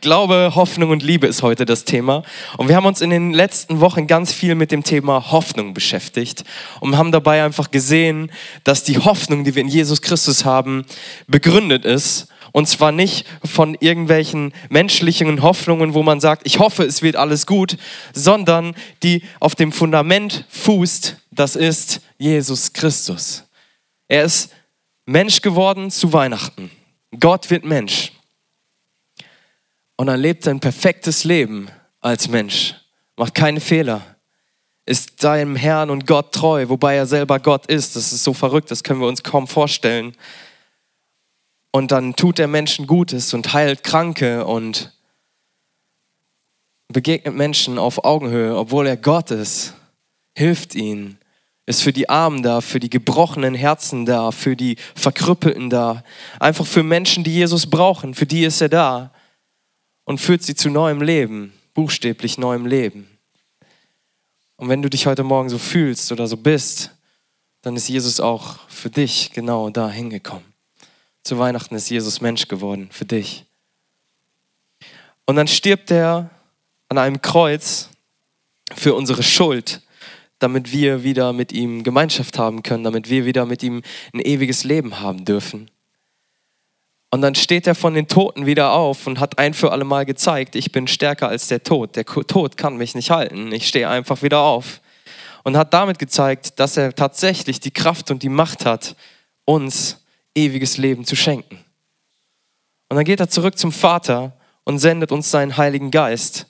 Glaube, Hoffnung und Liebe ist heute das Thema. Und wir haben uns in den letzten Wochen ganz viel mit dem Thema Hoffnung beschäftigt und haben dabei einfach gesehen, dass die Hoffnung, die wir in Jesus Christus haben, begründet ist. Und zwar nicht von irgendwelchen menschlichen Hoffnungen, wo man sagt, ich hoffe, es wird alles gut, sondern die auf dem Fundament fußt, das ist Jesus Christus. Er ist Mensch geworden zu Weihnachten. Gott wird Mensch und er lebt ein perfektes Leben als Mensch, macht keine Fehler, ist seinem Herrn und Gott treu, wobei er selber Gott ist. Das ist so verrückt, das können wir uns kaum vorstellen. Und dann tut er Menschen Gutes und heilt Kranke und begegnet Menschen auf Augenhöhe, obwohl er Gott ist, hilft ihnen, ist für die Armen da, für die gebrochenen Herzen da, für die Verkrüppelten da, einfach für Menschen, die Jesus brauchen, für die ist er da und führt sie zu neuem Leben, buchstäblich neuem Leben. Und wenn du dich heute Morgen so fühlst oder so bist, dann ist Jesus auch für dich genau da hingekommen. Zu Weihnachten ist Jesus Mensch geworden, für dich. Und dann stirbt er an einem Kreuz für unsere Schuld, damit wir wieder mit ihm Gemeinschaft haben können, damit wir wieder mit ihm ein ewiges Leben haben dürfen. Und dann steht er von den Toten wieder auf und hat ein für alle Mal gezeigt, ich bin stärker als der Tod. Der Tod kann mich nicht halten. Ich stehe einfach wieder auf. Und hat damit gezeigt, dass er tatsächlich die Kraft und die Macht hat, uns ewiges Leben zu schenken. Und dann geht er zurück zum Vater und sendet uns seinen Heiligen Geist.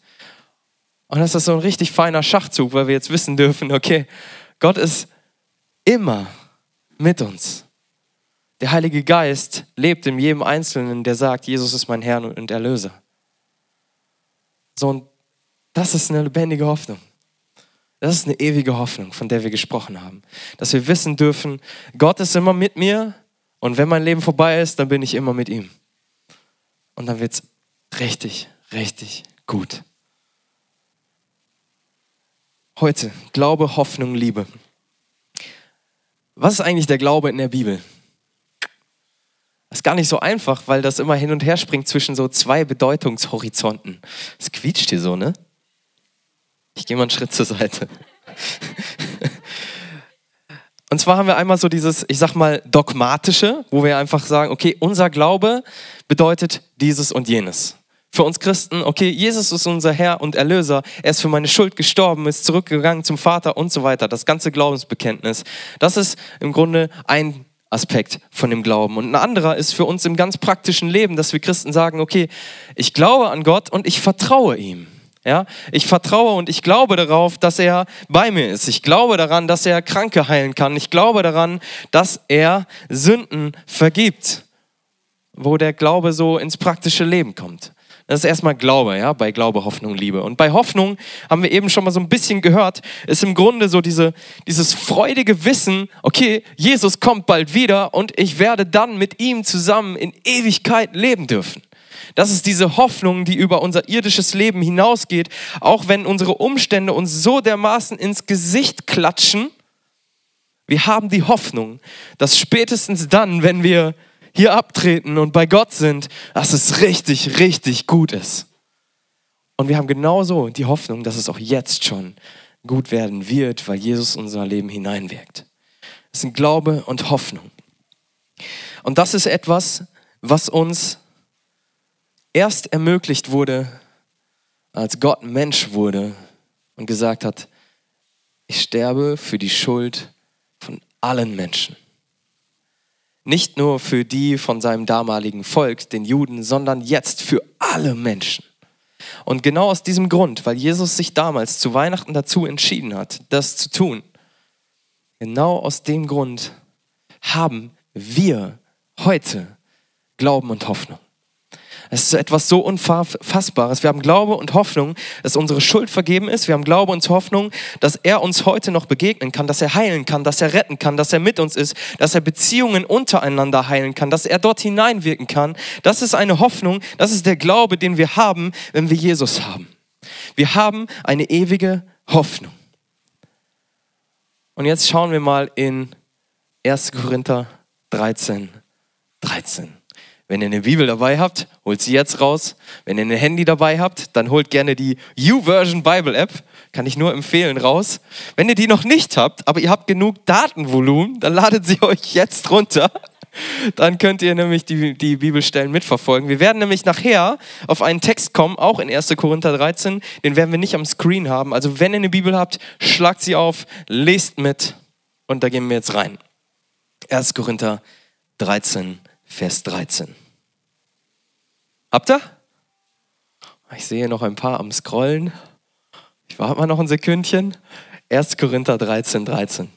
Und das ist so ein richtig feiner Schachzug, weil wir jetzt wissen dürfen, okay, Gott ist immer mit uns. Der Heilige Geist lebt in jedem Einzelnen, der sagt, Jesus ist mein Herr und Erlöser. So, und das ist eine lebendige Hoffnung. Das ist eine ewige Hoffnung, von der wir gesprochen haben. Dass wir wissen dürfen, Gott ist immer mit mir und wenn mein Leben vorbei ist, dann bin ich immer mit ihm. Und dann wird es richtig, richtig gut. Heute Glaube, Hoffnung, Liebe. Was ist eigentlich der Glaube in der Bibel? Das ist gar nicht so einfach, weil das immer hin und her springt zwischen so zwei Bedeutungshorizonten. Es quietscht hier so, ne? Ich gehe mal einen Schritt zur Seite. Und zwar haben wir einmal so dieses, ich sag mal, dogmatische, wo wir einfach sagen, okay, unser Glaube bedeutet dieses und jenes. Für uns Christen, okay, Jesus ist unser Herr und Erlöser, er ist für meine Schuld gestorben, ist zurückgegangen zum Vater und so weiter. Das ganze Glaubensbekenntnis. Das ist im Grunde ein Aspekt von dem Glauben. Und ein anderer ist für uns im ganz praktischen Leben, dass wir Christen sagen, okay, ich glaube an Gott und ich vertraue ihm. Ja, ich vertraue und ich glaube darauf, dass er bei mir ist. Ich glaube daran, dass er Kranke heilen kann. Ich glaube daran, dass er Sünden vergibt, wo der Glaube so ins praktische Leben kommt. Das ist erstmal Glaube, ja, bei Glaube, Hoffnung, Liebe. Und bei Hoffnung haben wir eben schon mal so ein bisschen gehört, ist im Grunde so diese, dieses freudige Wissen, okay, Jesus kommt bald wieder und ich werde dann mit ihm zusammen in Ewigkeit leben dürfen. Das ist diese Hoffnung, die über unser irdisches Leben hinausgeht, auch wenn unsere Umstände uns so dermaßen ins Gesicht klatschen. Wir haben die Hoffnung, dass spätestens dann, wenn wir hier abtreten und bei Gott sind, dass es richtig, richtig gut ist. Und wir haben genauso die Hoffnung, dass es auch jetzt schon gut werden wird, weil Jesus unser Leben hineinwirkt. Es sind Glaube und Hoffnung. Und das ist etwas, was uns erst ermöglicht wurde, als Gott Mensch wurde und gesagt hat, ich sterbe für die Schuld von allen Menschen. Nicht nur für die von seinem damaligen Volk, den Juden, sondern jetzt für alle Menschen. Und genau aus diesem Grund, weil Jesus sich damals zu Weihnachten dazu entschieden hat, das zu tun, genau aus dem Grund haben wir heute Glauben und Hoffnung. Es ist etwas so Unfassbares. Wir haben Glaube und Hoffnung, dass unsere Schuld vergeben ist. Wir haben Glaube und Hoffnung, dass er uns heute noch begegnen kann, dass er heilen kann, dass er retten kann, dass er mit uns ist, dass er Beziehungen untereinander heilen kann, dass er dort hineinwirken kann. Das ist eine Hoffnung, das ist der Glaube, den wir haben, wenn wir Jesus haben. Wir haben eine ewige Hoffnung. Und jetzt schauen wir mal in 1. Korinther 13, 13. Wenn ihr eine Bibel dabei habt, holt sie jetzt raus. Wenn ihr ein Handy dabei habt, dann holt gerne die YouVersion Bible App. Kann ich nur empfehlen, raus. Wenn ihr die noch nicht habt, aber ihr habt genug Datenvolumen, dann ladet sie euch jetzt runter. Dann könnt ihr nämlich die, die Bibelstellen mitverfolgen. Wir werden nämlich nachher auf einen Text kommen, auch in 1. Korinther 13. Den werden wir nicht am Screen haben. Also wenn ihr eine Bibel habt, schlagt sie auf, lest mit und da gehen wir jetzt rein. 1. Korinther 13, Vers 13. Habt ihr? Ich sehe noch ein paar am Scrollen. Ich warte mal noch ein Sekündchen. 1. Korinther 13, 13.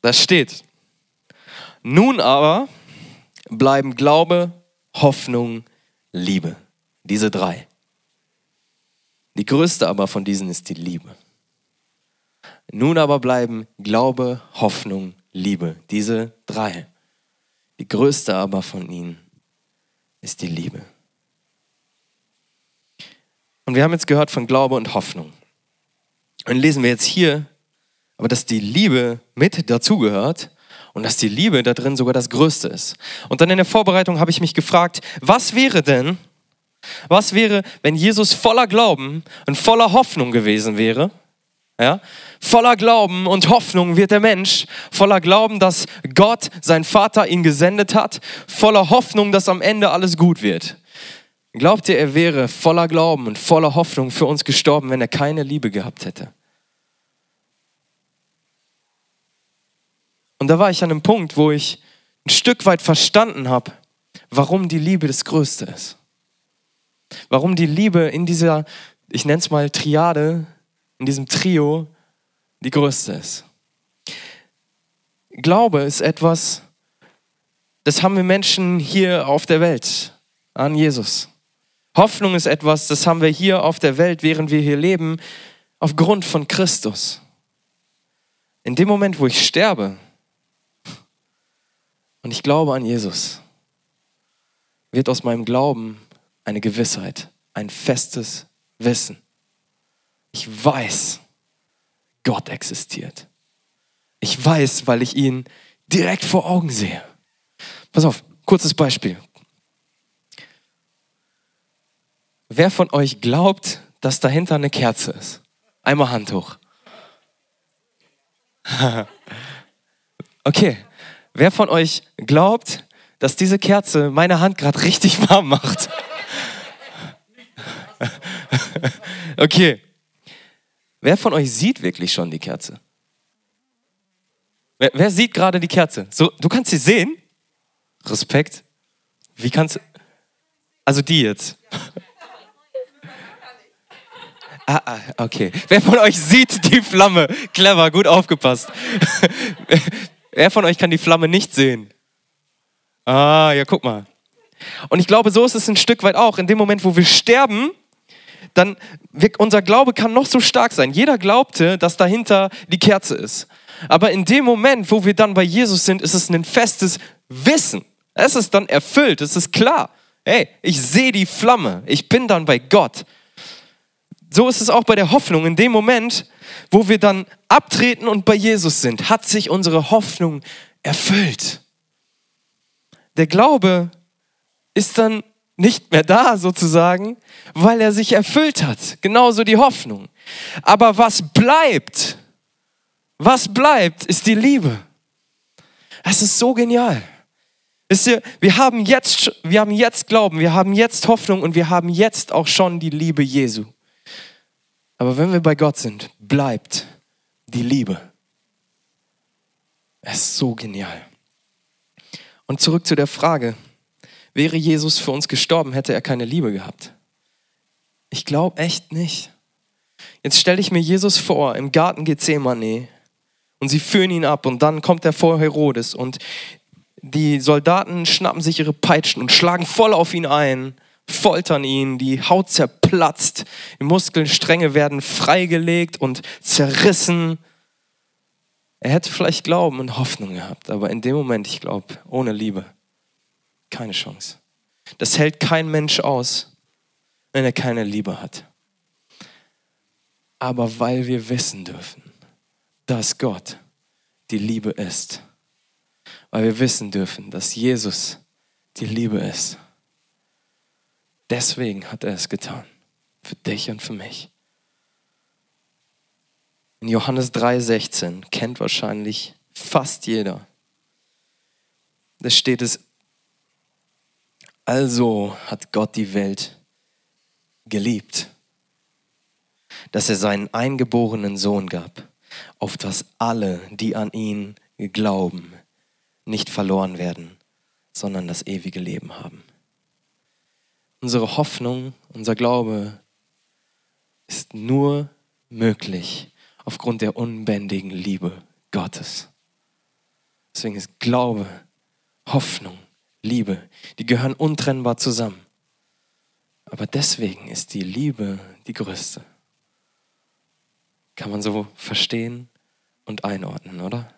Da steht, nun aber bleiben Glaube, Hoffnung, Liebe. Diese drei. Die größte aber von diesen ist die Liebe. Nun aber bleiben Glaube, Hoffnung, Liebe. Diese drei. Die größte aber von ihnen ist die Liebe. Und wir haben jetzt gehört von Glaube und Hoffnung. Und lesen wir jetzt hier, aber dass die Liebe mit dazugehört und dass die Liebe da drin sogar das Größte ist. Und dann in der Vorbereitung habe ich mich gefragt, was wäre denn, was wäre, wenn Jesus voller Glauben und voller Hoffnung gewesen wäre? Ja? Voller Glauben und Hoffnung wird der Mensch, voller Glauben, dass Gott, sein Vater, ihn gesendet hat, voller Hoffnung, dass am Ende alles gut wird. Glaubt ihr, er wäre voller Glauben und voller Hoffnung für uns gestorben, wenn er keine Liebe gehabt hätte? Und da war ich an einem Punkt, wo ich ein Stück weit verstanden habe, warum die Liebe das Größte ist. Warum die Liebe in dieser, ich nenne es mal Triade, in diesem Trio die größte ist. Glaube ist etwas, das haben wir Menschen hier auf der Welt an Jesus. Hoffnung ist etwas, das haben wir hier auf der Welt, während wir hier leben, aufgrund von Christus. In dem Moment, wo ich sterbe und ich glaube an Jesus, wird aus meinem Glauben eine Gewissheit, ein festes Wissen. Ich weiß, Gott existiert. Ich weiß, weil ich ihn direkt vor Augen sehe. Pass auf, kurzes Beispiel. Wer von euch glaubt, dass dahinter eine Kerze ist? Einmal Hand hoch. okay. Wer von euch glaubt, dass diese Kerze meine Hand gerade richtig warm macht? okay. Wer von euch sieht wirklich schon die Kerze? Wer, wer sieht gerade die Kerze? So, du kannst sie sehen? Respekt. Wie kannst du. Also die jetzt. ah, ah, okay. Wer von euch sieht die Flamme? Clever, gut aufgepasst. Wer von euch kann die Flamme nicht sehen? Ah, ja, guck mal. Und ich glaube, so ist es ein Stück weit auch. In dem Moment, wo wir sterben, dann wir, unser Glaube kann noch so stark sein. Jeder glaubte, dass dahinter die Kerze ist. Aber in dem Moment, wo wir dann bei Jesus sind, ist es ein festes Wissen. Es ist dann erfüllt, es ist klar. Hey, ich sehe die Flamme, ich bin dann bei Gott. So ist es auch bei der Hoffnung. In dem Moment, wo wir dann abtreten und bei Jesus sind, hat sich unsere Hoffnung erfüllt. Der Glaube ist dann nicht mehr da sozusagen, weil er sich erfüllt hat. Genauso die Hoffnung. Aber was bleibt, was bleibt, ist die Liebe. Es ist so genial. Wisst ihr, wir haben jetzt, wir haben jetzt Glauben, wir haben jetzt Hoffnung und wir haben jetzt auch schon die Liebe Jesu. Aber wenn wir bei Gott sind, bleibt die Liebe. Es ist so genial. Und zurück zu der Frage, Wäre Jesus für uns gestorben, hätte er keine Liebe gehabt. Ich glaube echt nicht. Jetzt stelle ich mir Jesus vor im Garten Gethsemane und sie führen ihn ab und dann kommt er vor Herodes und die Soldaten schnappen sich ihre Peitschen und schlagen voll auf ihn ein, foltern ihn, die Haut zerplatzt, die Muskelstränge werden freigelegt und zerrissen. Er hätte vielleicht Glauben und Hoffnung gehabt, aber in dem Moment, ich glaube, ohne Liebe keine Chance. Das hält kein Mensch aus, wenn er keine Liebe hat. Aber weil wir wissen dürfen, dass Gott die Liebe ist, weil wir wissen dürfen, dass Jesus die Liebe ist. Deswegen hat er es getan. Für dich und für mich. In Johannes 3,16 kennt wahrscheinlich fast jeder. Da steht es, also hat Gott die Welt geliebt, dass er seinen eingeborenen Sohn gab, auf dass alle, die an ihn glauben, nicht verloren werden, sondern das ewige Leben haben. Unsere Hoffnung, unser Glaube ist nur möglich aufgrund der unbändigen Liebe Gottes. Deswegen ist Glaube, Hoffnung, Liebe, die gehören untrennbar zusammen. Aber deswegen ist die Liebe die größte. Kann man so verstehen und einordnen, oder?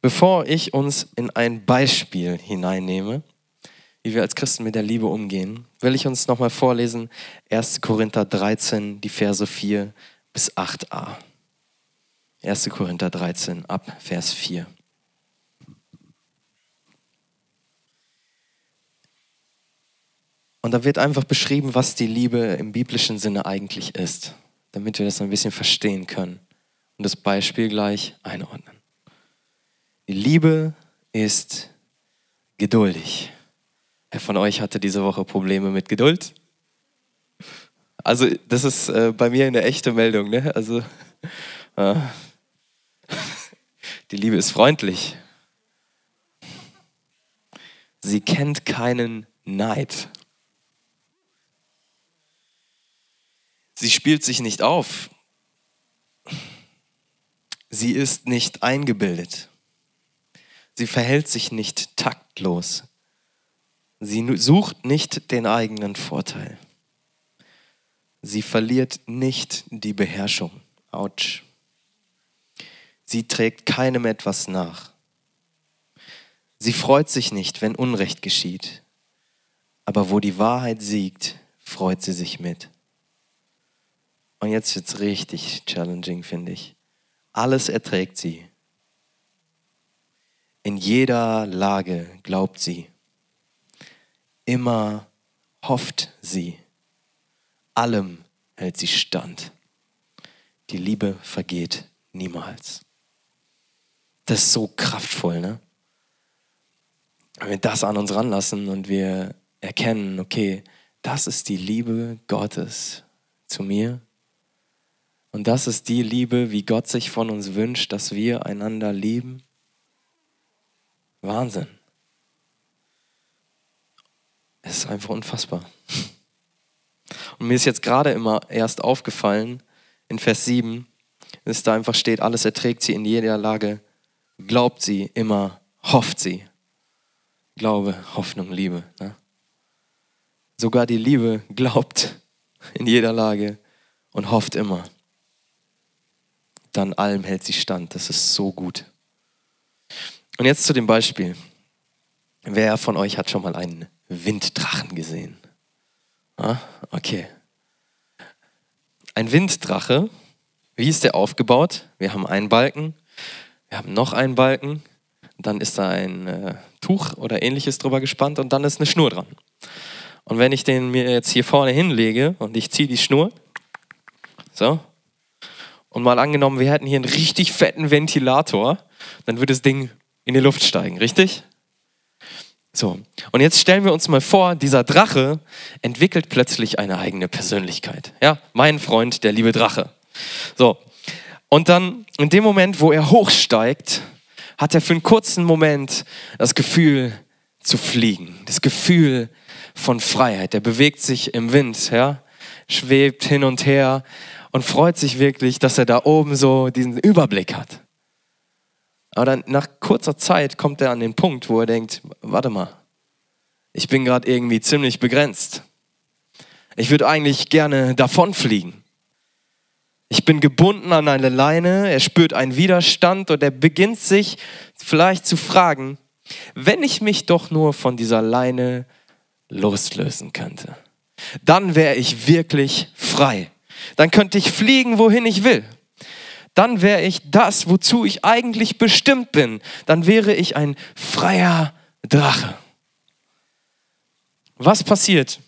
Bevor ich uns in ein Beispiel hineinnehme, wie wir als Christen mit der Liebe umgehen, will ich uns nochmal vorlesen 1. Korinther 13, die Verse 4 bis 8a. 1. Korinther 13 ab Vers 4. Und da wird einfach beschrieben, was die Liebe im biblischen Sinne eigentlich ist, damit wir das ein bisschen verstehen können und das Beispiel gleich einordnen. Die Liebe ist geduldig. Wer von euch hatte diese Woche Probleme mit Geduld? Also, das ist äh, bei mir eine echte Meldung. Ne? Also, äh, die Liebe ist freundlich. Sie kennt keinen Neid. Sie spielt sich nicht auf. Sie ist nicht eingebildet. Sie verhält sich nicht taktlos. Sie sucht nicht den eigenen Vorteil. Sie verliert nicht die Beherrschung. Autsch. Sie trägt keinem etwas nach. Sie freut sich nicht, wenn Unrecht geschieht. Aber wo die Wahrheit siegt, freut sie sich mit. Und jetzt wird es richtig challenging, finde ich. Alles erträgt sie. In jeder Lage glaubt sie. Immer hofft sie. Allem hält sie stand. Die Liebe vergeht niemals. Das ist so kraftvoll, ne? Wenn wir das an uns ranlassen und wir erkennen, okay, das ist die Liebe Gottes zu mir. Und das ist die Liebe, wie Gott sich von uns wünscht, dass wir einander lieben. Wahnsinn. Es ist einfach unfassbar. Und mir ist jetzt gerade immer erst aufgefallen, in Vers 7, dass da einfach steht, alles erträgt sie in jeder Lage, glaubt sie immer, hofft sie. Glaube, Hoffnung, Liebe. Ne? Sogar die Liebe glaubt in jeder Lage und hofft immer. Dann allem hält sie stand. Das ist so gut. Und jetzt zu dem Beispiel. Wer von euch hat schon mal einen Winddrachen gesehen? Ah, okay. Ein Winddrache, wie ist der aufgebaut? Wir haben einen Balken, wir haben noch einen Balken, dann ist da ein äh, Tuch oder ähnliches drüber gespannt und dann ist eine Schnur dran. Und wenn ich den mir jetzt hier vorne hinlege und ich ziehe die Schnur, so, und mal angenommen, wir hätten hier einen richtig fetten Ventilator, dann würde das Ding in die Luft steigen, richtig? So, und jetzt stellen wir uns mal vor, dieser Drache entwickelt plötzlich eine eigene Persönlichkeit. Ja, mein Freund, der liebe Drache. So, und dann in dem Moment, wo er hochsteigt, hat er für einen kurzen Moment das Gefühl zu fliegen, das Gefühl von Freiheit. Er bewegt sich im Wind, ja, schwebt hin und her und freut sich wirklich, dass er da oben so diesen Überblick hat. Aber dann nach kurzer Zeit kommt er an den Punkt, wo er denkt, warte mal, ich bin gerade irgendwie ziemlich begrenzt. Ich würde eigentlich gerne davonfliegen. Ich bin gebunden an eine Leine, er spürt einen Widerstand und er beginnt sich vielleicht zu fragen, wenn ich mich doch nur von dieser Leine loslösen könnte, dann wäre ich wirklich frei. Dann könnte ich fliegen, wohin ich will dann wäre ich das, wozu ich eigentlich bestimmt bin. Dann wäre ich ein freier Drache. Was passiert,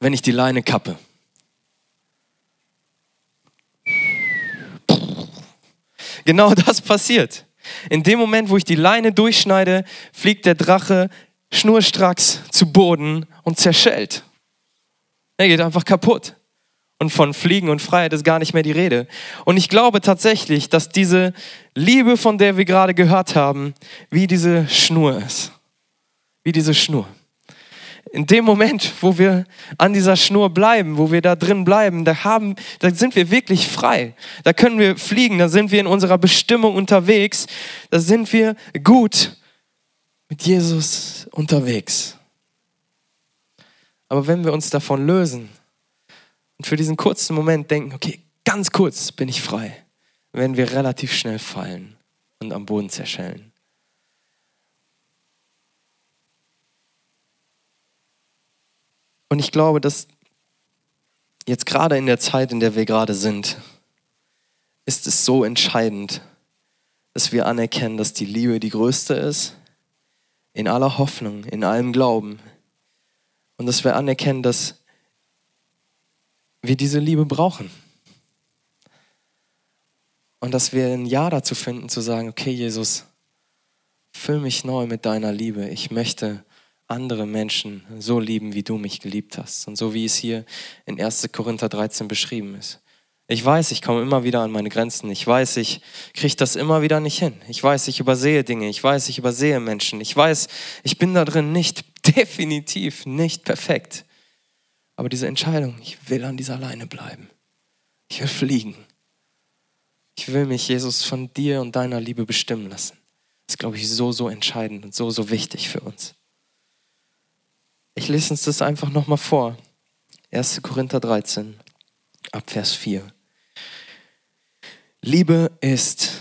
wenn ich die Leine kappe? Genau das passiert. In dem Moment, wo ich die Leine durchschneide, fliegt der Drache schnurstracks zu Boden und zerschellt. Er geht einfach kaputt. Und von Fliegen und Freiheit ist gar nicht mehr die Rede. Und ich glaube tatsächlich, dass diese Liebe, von der wir gerade gehört haben, wie diese Schnur ist. Wie diese Schnur in dem Moment, wo wir an dieser Schnur bleiben, wo wir da drin bleiben, da, haben, da sind wir wirklich frei. Da können wir fliegen, da sind wir in unserer Bestimmung unterwegs, da sind wir gut mit Jesus unterwegs. Aber wenn wir uns davon lösen und für diesen kurzen Moment denken, okay, ganz kurz bin ich frei, werden wir relativ schnell fallen und am Boden zerschellen. Und ich glaube, dass jetzt gerade in der Zeit, in der wir gerade sind, ist es so entscheidend, dass wir anerkennen, dass die Liebe die größte ist, in aller Hoffnung, in allem Glauben. Und dass wir anerkennen, dass wir diese Liebe brauchen. Und dass wir ein Ja dazu finden, zu sagen, okay Jesus, füll mich neu mit deiner Liebe. Ich möchte andere Menschen so lieben, wie du mich geliebt hast. Und so wie es hier in 1. Korinther 13 beschrieben ist. Ich weiß, ich komme immer wieder an meine Grenzen. Ich weiß, ich kriege das immer wieder nicht hin. Ich weiß, ich übersehe Dinge. Ich weiß, ich übersehe Menschen. Ich weiß, ich bin da drin nicht, definitiv nicht perfekt. Aber diese Entscheidung, ich will an dieser Leine bleiben. Ich will fliegen. Ich will mich, Jesus, von dir und deiner Liebe bestimmen lassen. Das ist, glaube ich, so, so entscheidend und so, so wichtig für uns. Ich lese uns das einfach nochmal vor. 1. Korinther 13, ab Vers 4. Liebe ist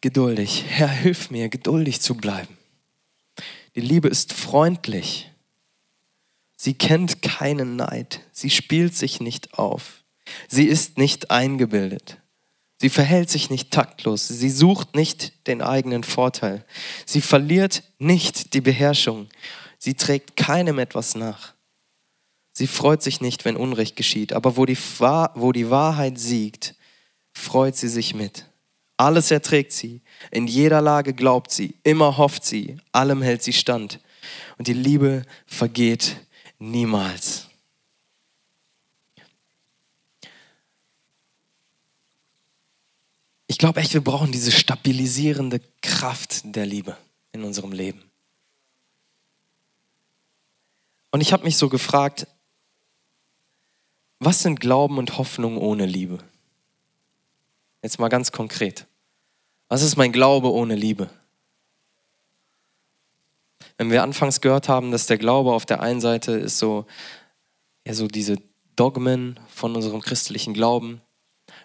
geduldig. Herr, hilf mir, geduldig zu bleiben. Die Liebe ist freundlich. Sie kennt keinen Neid. Sie spielt sich nicht auf. Sie ist nicht eingebildet. Sie verhält sich nicht taktlos. Sie sucht nicht den eigenen Vorteil. Sie verliert nicht die Beherrschung Sie trägt keinem etwas nach. Sie freut sich nicht, wenn Unrecht geschieht, aber wo die, wo die Wahrheit siegt, freut sie sich mit. Alles erträgt sie, in jeder Lage glaubt sie, immer hofft sie, allem hält sie stand. Und die Liebe vergeht niemals. Ich glaube echt, wir brauchen diese stabilisierende Kraft der Liebe in unserem Leben. Und ich habe mich so gefragt, was sind Glauben und Hoffnung ohne Liebe? Jetzt mal ganz konkret. Was ist mein Glaube ohne Liebe? Wenn wir anfangs gehört haben, dass der Glaube auf der einen Seite ist so, ja, so diese Dogmen von unserem christlichen Glauben,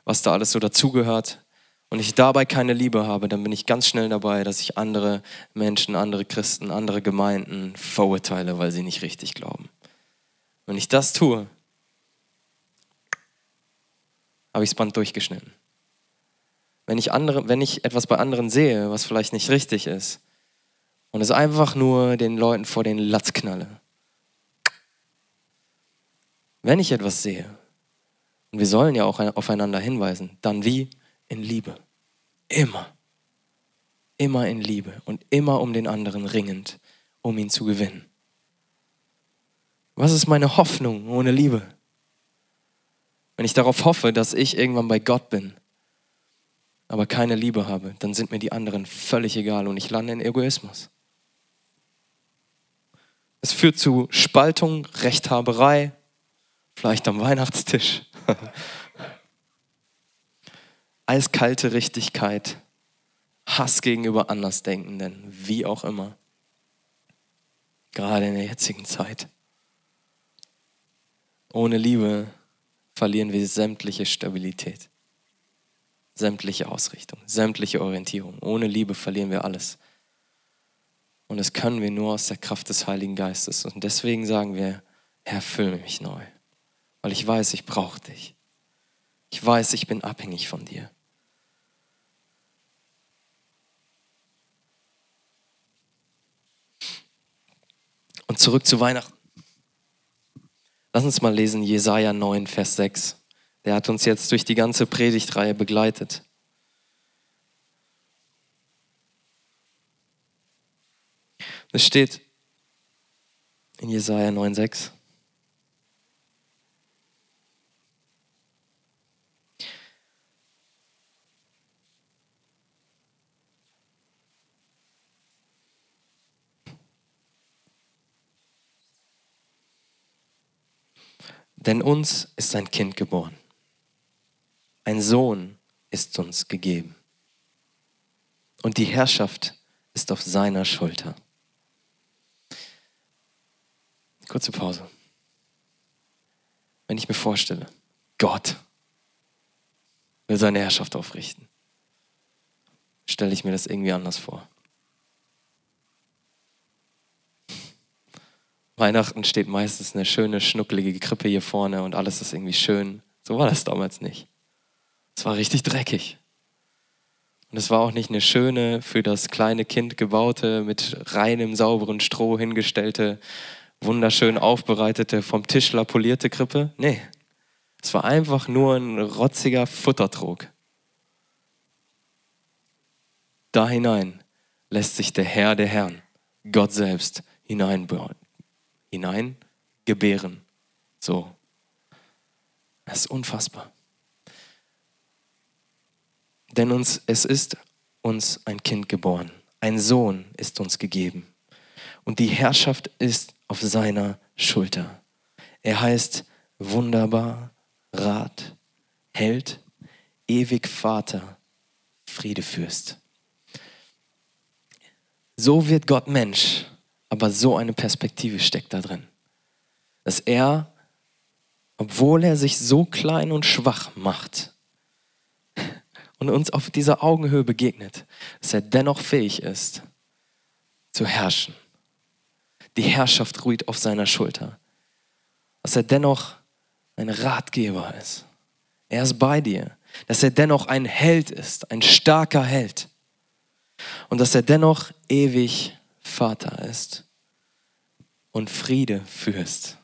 was da alles so dazugehört, und ich dabei keine Liebe habe, dann bin ich ganz schnell dabei, dass ich andere Menschen, andere Christen, andere Gemeinden verurteile, weil sie nicht richtig glauben. Wenn ich das tue, habe ich das Band durchgeschnitten. Wenn ich, andere, wenn ich etwas bei anderen sehe, was vielleicht nicht richtig ist, und es einfach nur den Leuten vor den Latz knalle. Wenn ich etwas sehe, und wir sollen ja auch aufeinander hinweisen, dann wie? in Liebe. Immer. Immer in Liebe und immer um den anderen ringend, um ihn zu gewinnen. Was ist meine Hoffnung ohne Liebe? Wenn ich darauf hoffe, dass ich irgendwann bei Gott bin, aber keine Liebe habe, dann sind mir die anderen völlig egal und ich lande in Egoismus. Es führt zu Spaltung, Rechthaberei, vielleicht am Weihnachtstisch. eiskalte Richtigkeit, Hass gegenüber Andersdenkenden, wie auch immer. Gerade in der jetzigen Zeit. Ohne Liebe verlieren wir sämtliche Stabilität, sämtliche Ausrichtung, sämtliche Orientierung. Ohne Liebe verlieren wir alles. Und das können wir nur aus der Kraft des Heiligen Geistes. Und deswegen sagen wir, Herr, fülle mich neu. Weil ich weiß, ich brauche dich. Ich weiß, ich bin abhängig von dir. Und zurück zu Weihnachten. Lass uns mal lesen Jesaja 9, Vers 6. Der hat uns jetzt durch die ganze Predigtreihe begleitet. Es steht in Jesaja 9, 6. Denn uns ist ein Kind geboren. Ein Sohn ist uns gegeben. Und die Herrschaft ist auf seiner Schulter. Kurze Pause. Wenn ich mir vorstelle, Gott will seine Herrschaft aufrichten, stelle ich mir das irgendwie anders vor. Weihnachten steht meistens eine schöne, schnuckelige Krippe hier vorne und alles ist irgendwie schön. So war das damals nicht. Es war richtig dreckig. Und es war auch nicht eine schöne, für das kleine Kind gebaute, mit reinem, sauberen Stroh hingestellte, wunderschön aufbereitete, vom Tischler polierte Krippe. Nee, es war einfach nur ein rotziger Futtertrog. Da hinein lässt sich der Herr der Herren, Gott selbst, hineinbauen hinein gebären. So. Das ist unfassbar. Denn uns, es ist uns ein Kind geboren. Ein Sohn ist uns gegeben. Und die Herrschaft ist auf seiner Schulter. Er heißt wunderbar, Rat, Held, ewig Vater, Friedefürst. So wird Gott Mensch aber so eine Perspektive steckt da drin. Dass er, obwohl er sich so klein und schwach macht und uns auf dieser Augenhöhe begegnet, dass er dennoch fähig ist, zu herrschen. Die Herrschaft ruht auf seiner Schulter. Dass er dennoch ein Ratgeber ist. Er ist bei dir. Dass er dennoch ein Held ist, ein starker Held. Und dass er dennoch ewig Vater ist und Friede führst.